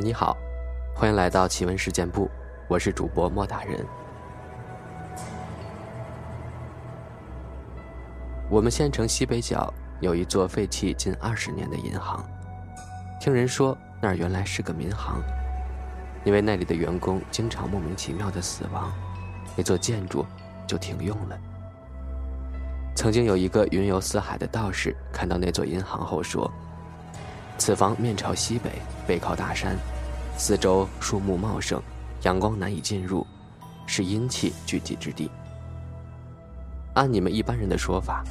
你好，欢迎来到奇闻事件部，我是主播莫大人。我们县城西北角有一座废弃近二十年的银行，听人说那儿原来是个民航，因为那里的员工经常莫名其妙的死亡，那座建筑就停用了。曾经有一个云游四海的道士看到那座银行后说。此房面朝西北，背靠大山，四周树木茂盛，阳光难以进入，是阴气聚集之地。按你们一般人的说法，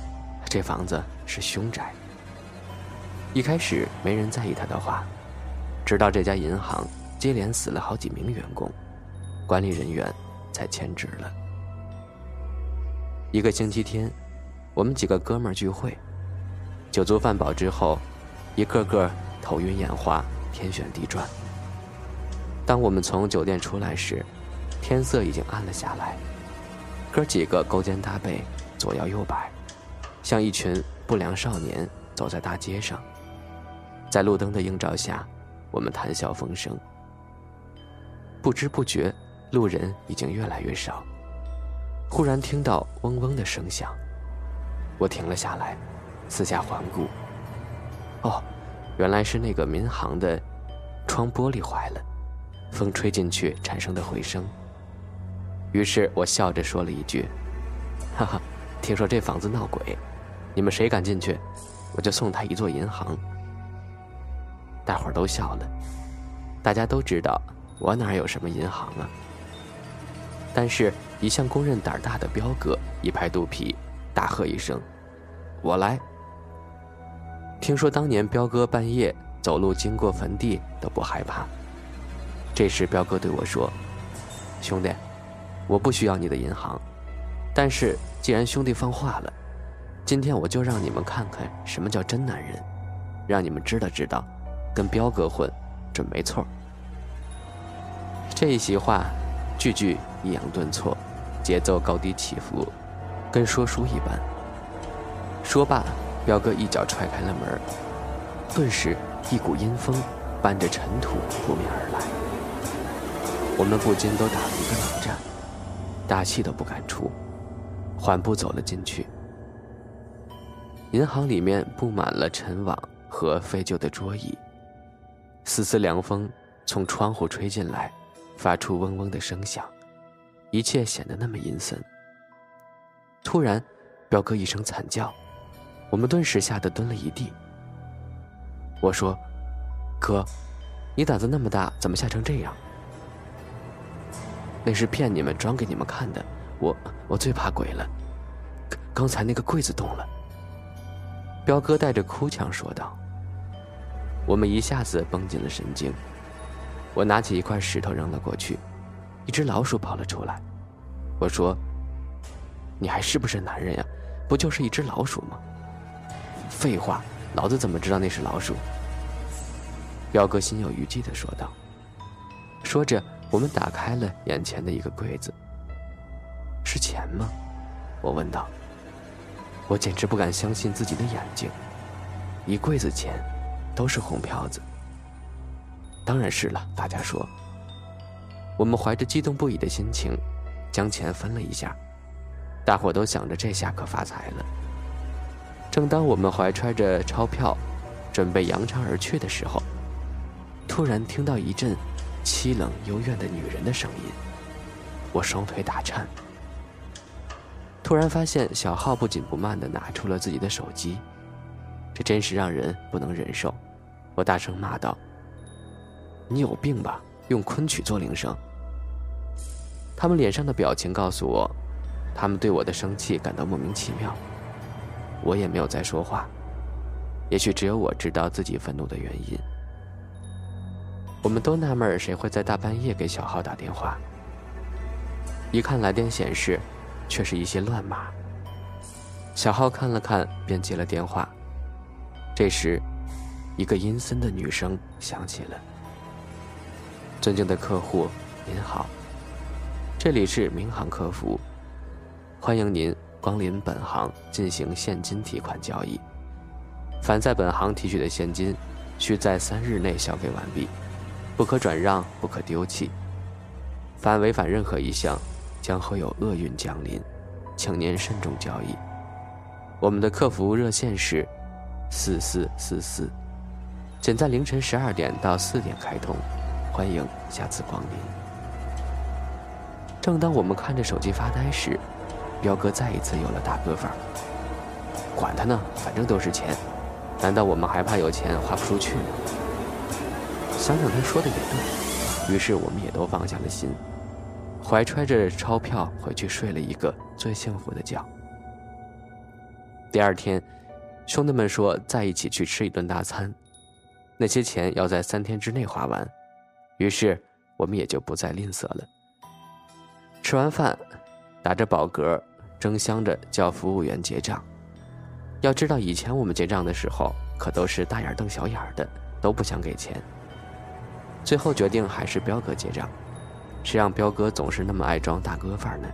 这房子是凶宅。一开始没人在意他的话，直到这家银行接连死了好几名员工，管理人员才迁职了。一个星期天，我们几个哥们聚会，酒足饭饱之后。一个个头晕眼花，天旋地转。当我们从酒店出来时，天色已经暗了下来。哥几个勾肩搭背，左摇右摆，像一群不良少年走在大街上。在路灯的映照下，我们谈笑风生。不知不觉，路人已经越来越少。忽然听到嗡嗡的声响，我停了下来，四下环顾。哦，原来是那个民航的窗玻璃坏了，风吹进去产生的回声。于是我笑着说了一句：“哈哈，听说这房子闹鬼，你们谁敢进去，我就送他一座银行。”大伙儿都笑了，大家都知道我哪有什么银行啊。但是，一向公认胆大的彪哥一拍肚皮，大喝一声：“我来！”听说当年彪哥半夜走路经过坟地都不害怕。这时彪哥对我说：“兄弟，我不需要你的银行，但是既然兄弟放话了，今天我就让你们看看什么叫真男人，让你们知道知道，跟彪哥混准没错。”这一席话，句句抑扬顿挫，节奏高低起伏，跟说书一般。说罢。彪哥一脚踹开了门，顿时一股阴风伴着尘土扑面而来，我们不禁都打了一个冷战，大气都不敢出，缓步走了进去。银行里面布满了尘网和废旧的桌椅，丝丝凉风从窗户吹进来，发出嗡嗡的声响，一切显得那么阴森。突然，彪哥一声惨叫。我们顿时吓得蹲了一地。我说：“哥，你胆子那么大，怎么吓成这样？”那是骗你们、装给你们看的。我我最怕鬼了。刚才那个柜子动了。彪哥带着哭腔说道。我们一下子绷紧了神经。我拿起一块石头扔了过去，一只老鼠跑了出来。我说：“你还是不是男人呀？不就是一只老鼠吗？”废话，老子怎么知道那是老鼠？彪哥心有余悸的说道。说着，我们打开了眼前的一个柜子。是钱吗？我问道。我简直不敢相信自己的眼睛，一柜子钱，都是红票子。当然是了，大家说。我们怀着激动不已的心情，将钱分了一下，大伙都想着这下可发财了。正当我们怀揣着钞票，准备扬长而去的时候，突然听到一阵凄冷幽怨的女人的声音，我双腿打颤。突然发现小浩不紧不慢地拿出了自己的手机，这真是让人不能忍受。我大声骂道：“你有病吧？用昆曲做铃声！”他们脸上的表情告诉我，他们对我的生气感到莫名其妙。我也没有再说话，也许只有我知道自己愤怒的原因。我们都纳闷谁会在大半夜给小浩打电话。一看来电显示，却是一些乱码。小浩看了看，便接了电话。这时，一个阴森的女声响起了：“尊敬的客户，您好，这里是民航客服，欢迎您。”光临本行进行现金提款交易，凡在本行提取的现金，需在三日内消费完毕。不可转让，不可丢弃。凡违反任何一项，将会有厄运降临，请您慎重交易。我们的客服热线是四四四四，仅在凌晨十二点到四点开通，欢迎下次光临。正当我们看着手机发呆时，彪哥再一次有了大哥范儿。管他呢，反正都是钱，难道我们还怕有钱花不出去吗？想想他说的也对，于是我们也都放下了心，怀揣着钞票回去睡了一个最幸福的觉。第二天，兄弟们说再一起去吃一顿大餐，那些钱要在三天之内花完，于是我们也就不再吝啬了。吃完饭，打着饱嗝，争相着叫服务员结账。要知道，以前我们结账的时候，可都是大眼瞪小眼的，都不想给钱。最后决定还是彪哥结账，谁让彪哥总是那么爱装大哥范儿呢？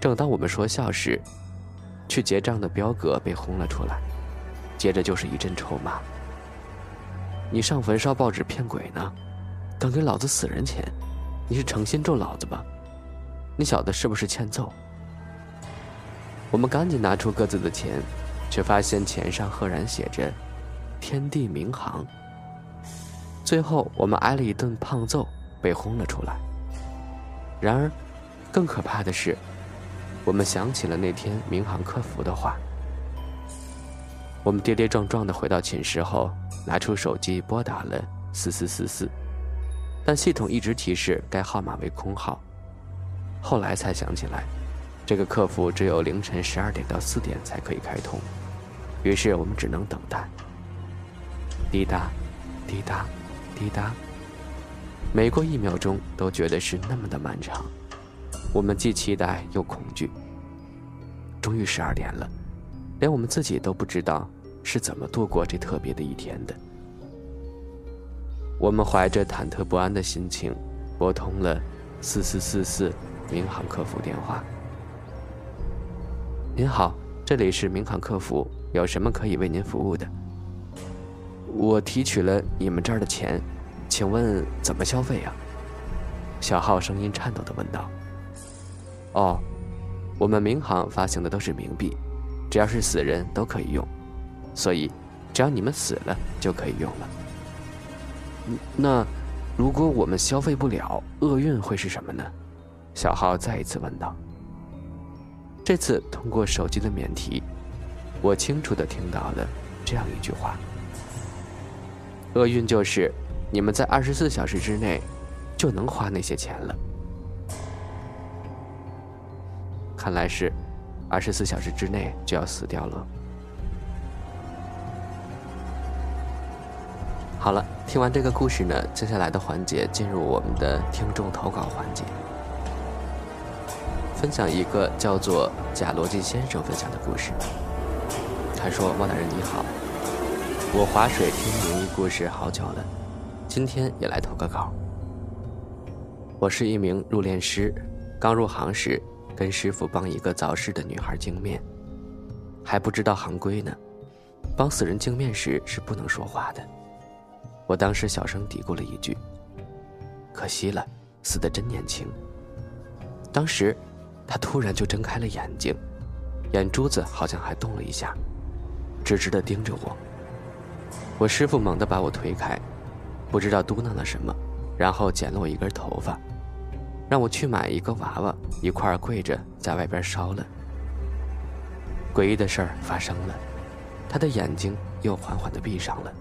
正当我们说笑时，去结账的彪哥被轰了出来，接着就是一阵臭骂：“你上坟烧报纸骗鬼呢？敢给老子死人钱！”你是诚心咒老子吧？你小子是不是欠揍？我们赶紧拿出各自的钱，却发现钱上赫然写着“天地民航”。最后我们挨了一顿胖揍，被轰了出来。然而，更可怕的是，我们想起了那天民航客服的话。我们跌跌撞撞的回到寝室后，拿出手机拨打了四四四四。但系统一直提示该号码为空号，后来才想起来，这个客服只有凌晨十二点到四点才可以开通，于是我们只能等待。滴答，滴答，滴答，每过一秒钟都觉得是那么的漫长，我们既期待又恐惧。终于十二点了，连我们自己都不知道是怎么度过这特别的一天的。我们怀着忐忑不安的心情，拨通了四四四四民航客服电话。您好，这里是民航客服，有什么可以为您服务的？我提取了你们这儿的钱，请问怎么消费呀？小浩声音颤抖地问道。哦，我们民航发行的都是冥币，只要是死人都可以用，所以只要你们死了就可以用了。那，如果我们消费不了，厄运会是什么呢？小浩再一次问道。这次通过手机的免提，我清楚的听到了这样一句话：厄运就是你们在二十四小时之内就能花那些钱了。看来是二十四小时之内就要死掉了。好了，听完这个故事呢，接下来的环节进入我们的听众投稿环节，分享一个叫做贾罗辑先生分享的故事。他说：“汪大人你好，我划水听灵异故事好久了，今天也来投个稿。我是一名入殓师，刚入行时跟师傅帮一个早逝的女孩净面，还不知道行规呢，帮死人净面时是不能说话的。”我当时小声嘀咕了一句：“可惜了，死的真年轻。”当时，他突然就睁开了眼睛，眼珠子好像还动了一下，直直的盯着我。我师傅猛地把我推开，不知道嘟囔了什么，然后剪了我一根头发，让我去买一个娃娃，一块跪着在外边烧了。诡异的事儿发生了，他的眼睛又缓缓的闭上了。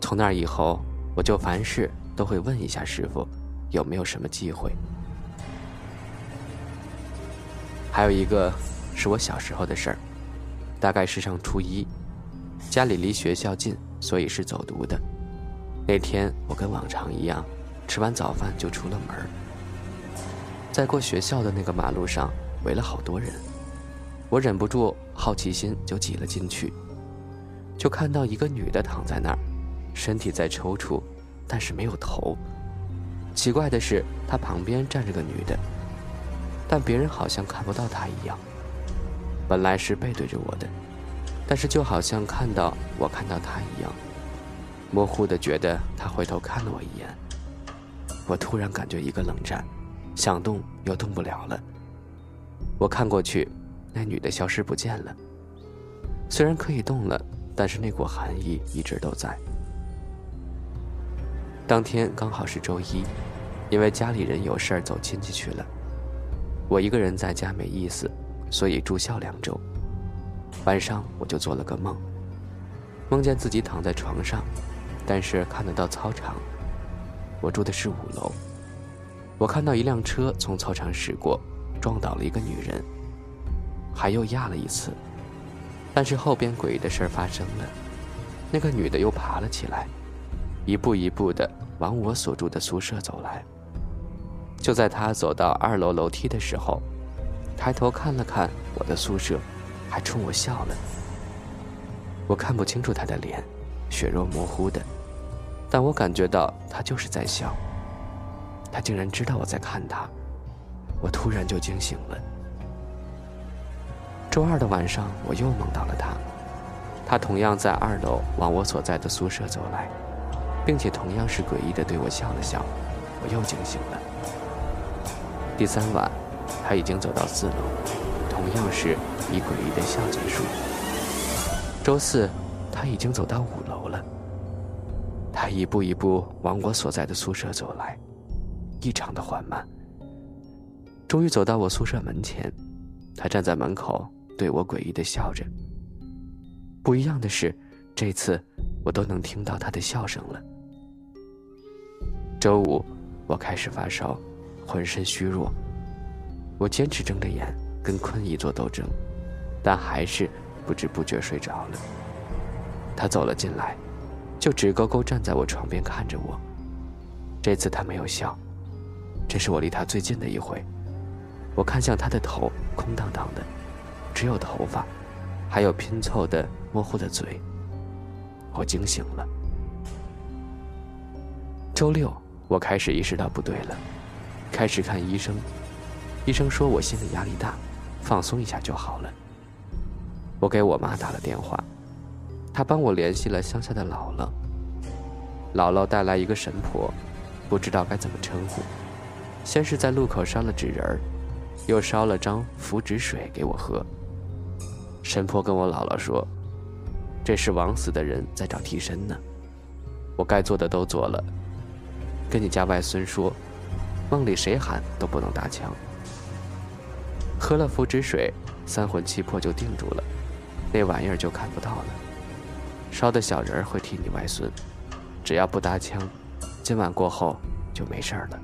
从那以后，我就凡事都会问一下师傅，有没有什么忌讳。还有一个是我小时候的事儿，大概是上初一，家里离学校近，所以是走读的。那天我跟往常一样，吃完早饭就出了门在过学校的那个马路上围了好多人，我忍不住好奇心就挤了进去，就看到一个女的躺在那儿。身体在抽搐，但是没有头。奇怪的是，他旁边站着个女的，但别人好像看不到她一样。本来是背对着我的，但是就好像看到我看到她一样。模糊的觉得他回头看了我一眼。我突然感觉一个冷战，想动又动不了了。我看过去，那女的消失不见了。虽然可以动了，但是那股寒意一直都在。当天刚好是周一，因为家里人有事儿走亲戚去了，我一个人在家没意思，所以住校两周。晚上我就做了个梦，梦见自己躺在床上，但是看得到操场。我住的是五楼，我看到一辆车从操场驶过，撞倒了一个女人，还又压了一次，但是后边诡异的事儿发生了，那个女的又爬了起来。一步一步的往我所住的宿舍走来。就在他走到二楼楼梯的时候，抬头看了看我的宿舍，还冲我笑了。我看不清楚他的脸，血肉模糊的，但我感觉到他就是在笑。他竟然知道我在看他，我突然就惊醒了。周二的晚上，我又梦到了他，他同样在二楼往我所在的宿舍走来。并且同样是诡异的对我笑了笑，我又惊醒了。第三晚，他已经走到四楼，同样是以诡异的笑结束。周四，他已经走到五楼了。他一步一步往我所在的宿舍走来，异常的缓慢。终于走到我宿舍门前，他站在门口对我诡异的笑着。不一样的是，这次我都能听到他的笑声了。周五，我开始发烧，浑身虚弱。我坚持睁着眼跟困意做斗争，但还是不知不觉睡着了。他走了进来，就直勾勾站在我床边看着我。这次他没有笑，这是我离他最近的一回。我看向他的头，空荡荡的，只有头发，还有拼凑的模糊的嘴。我惊醒了。周六。我开始意识到不对了，开始看医生。医生说我心理压力大，放松一下就好了。我给我妈打了电话，她帮我联系了乡下的姥姥。姥姥带来一个神婆，不知道该怎么称呼。先是在路口烧了纸人儿，又烧了张符纸水给我喝。神婆跟我姥姥说：“这是枉死的人在找替身呢。”我该做的都做了。跟你家外孙说，梦里谁喊都不能搭腔。喝了符纸水，三魂七魄就定住了，那玩意儿就看不到了。烧的小人儿会替你外孙，只要不搭腔，今晚过后就没事儿了。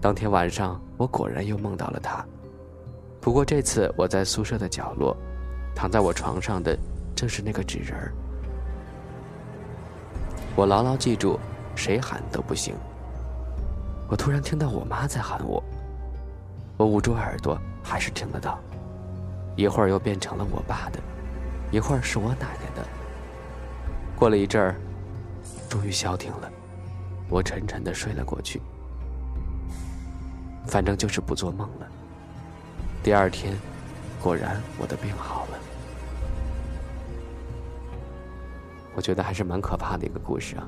当天晚上，我果然又梦到了他，不过这次我在宿舍的角落，躺在我床上的正是那个纸人儿。我牢牢记住，谁喊都不行。我突然听到我妈在喊我，我捂住耳朵，还是听得到。一会儿又变成了我爸的，一会儿是我奶奶的。过了一阵儿，终于消停了，我沉沉的睡了过去。反正就是不做梦了。第二天，果然我的病好了。我觉得还是蛮可怕的一个故事啊！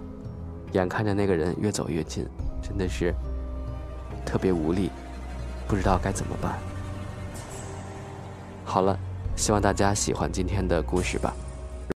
眼看着那个人越走越近，真的是特别无力，不知道该怎么办。好了，希望大家喜欢今天的故事吧。